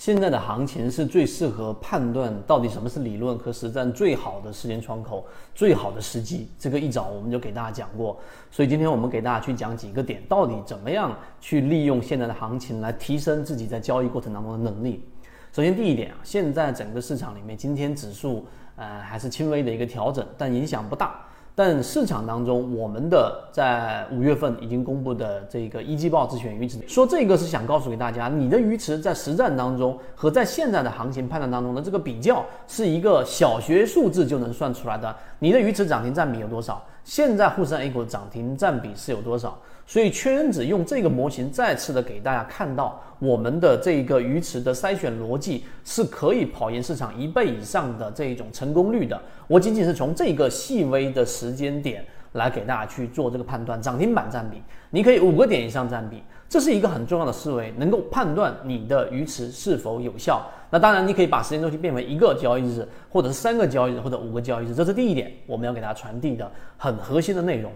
现在的行情是最适合判断到底什么是理论和实战最好的时间窗口、最好的时机。这个一早我们就给大家讲过，所以今天我们给大家去讲几个点，到底怎么样去利用现在的行情来提升自己在交易过程当中的能力。首先第一点啊，现在整个市场里面，今天指数呃还是轻微的一个调整，但影响不大。但市场当中，我们的在五月份已经公布的这个一季报自选鱼池，说这个是想告诉给大家，你的鱼池在实战当中和在现在的行情判断当中的这个比较，是一个小学数字就能算出来的。你的鱼池涨停占比有多少？现在沪深 A 股涨停占比是有多少？所以圈子用这个模型再次的给大家看到，我们的这个鱼池的筛选逻辑是可以跑赢市场一倍以上的这一种成功率的。我仅仅是从这个细微的时间点来给大家去做这个判断，涨停板占比，你可以五个点以上占比，这是一个很重要的思维，能够判断你的鱼池是否有效。那当然，你可以把时间周期变为一个交易日，或者是三个交易日，或者五个交易日，这是第一点，我们要给大家传递的很核心的内容。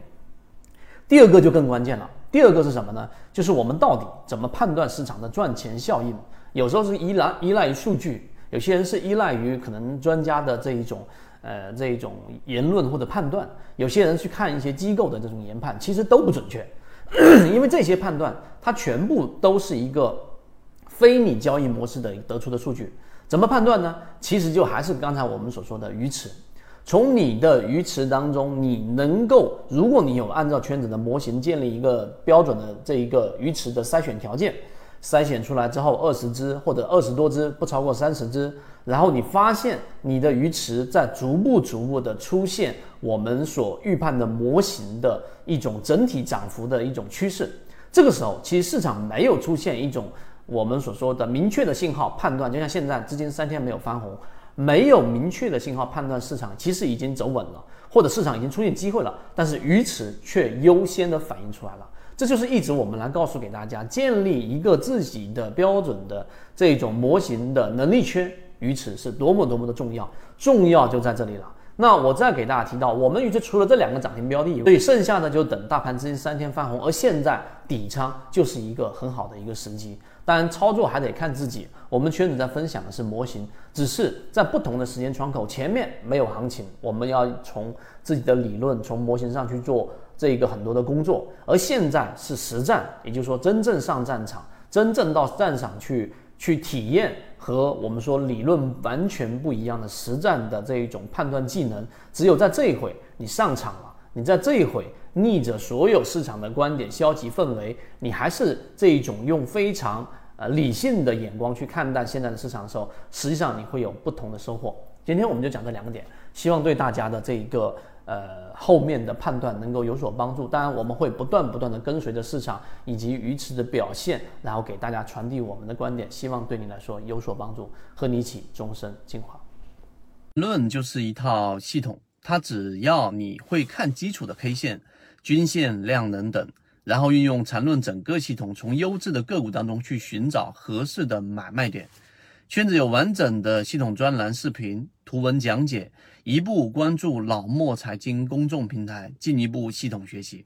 第二个就更关键了。第二个是什么呢？就是我们到底怎么判断市场的赚钱效应？有时候是依赖依赖于数据，有些人是依赖于可能专家的这一种呃这一种言论或者判断，有些人去看一些机构的这种研判，其实都不准确，因为这些判断它全部都是一个非你交易模式的得出的数据。怎么判断呢？其实就还是刚才我们所说的鱼池。从你的鱼池当中，你能够，如果你有按照圈子的模型建立一个标准的这一个鱼池的筛选条件，筛选出来之后二十只或者二十多只，不超过三十只，然后你发现你的鱼池在逐步逐步的出现我们所预判的模型的一种整体涨幅的一种趋势，这个时候其实市场没有出现一种我们所说的明确的信号判断，就像现在资金三天没有翻红。没有明确的信号判断市场其实已经走稳了，或者市场已经出现机会了，但是鱼池却优先的反映出来了。这就是一直我们来告诉给大家，建立一个自己的标准的这种模型的能力圈，鱼池是多么多么的重要，重要就在这里了。那我再给大家提到，我们鱼池除了这两个涨停标的，所以剩下的就等大盘资金三天翻红，而现在底仓就是一个很好的一个时机。当然，操作还得看自己。我们圈子在分享的是模型，只是在不同的时间窗口，前面没有行情，我们要从自己的理论、从模型上去做这一个很多的工作。而现在是实战，也就是说，真正上战场，真正到战场去去体验和我们说理论完全不一样的实战的这一种判断技能。只有在这一回你上场了，你在这一回。逆着所有市场的观点、消极氛围，你还是这一种用非常呃理性的眼光去看待现在的市场的时候，实际上你会有不同的收获。今天我们就讲这两个点，希望对大家的这一个呃后面的判断能够有所帮助。当然，我们会不断不断的跟随着市场以及鱼池的表现，然后给大家传递我们的观点，希望对你来说有所帮助，和你一起终身进化。论就是一套系统，它只要你会看基础的 K 线。均线、量能等，然后运用缠论整个系统，从优质的个股当中去寻找合适的买卖点。圈子有完整的系统专栏、视频、图文讲解，一步关注老莫财经公众平台，进一步系统学习。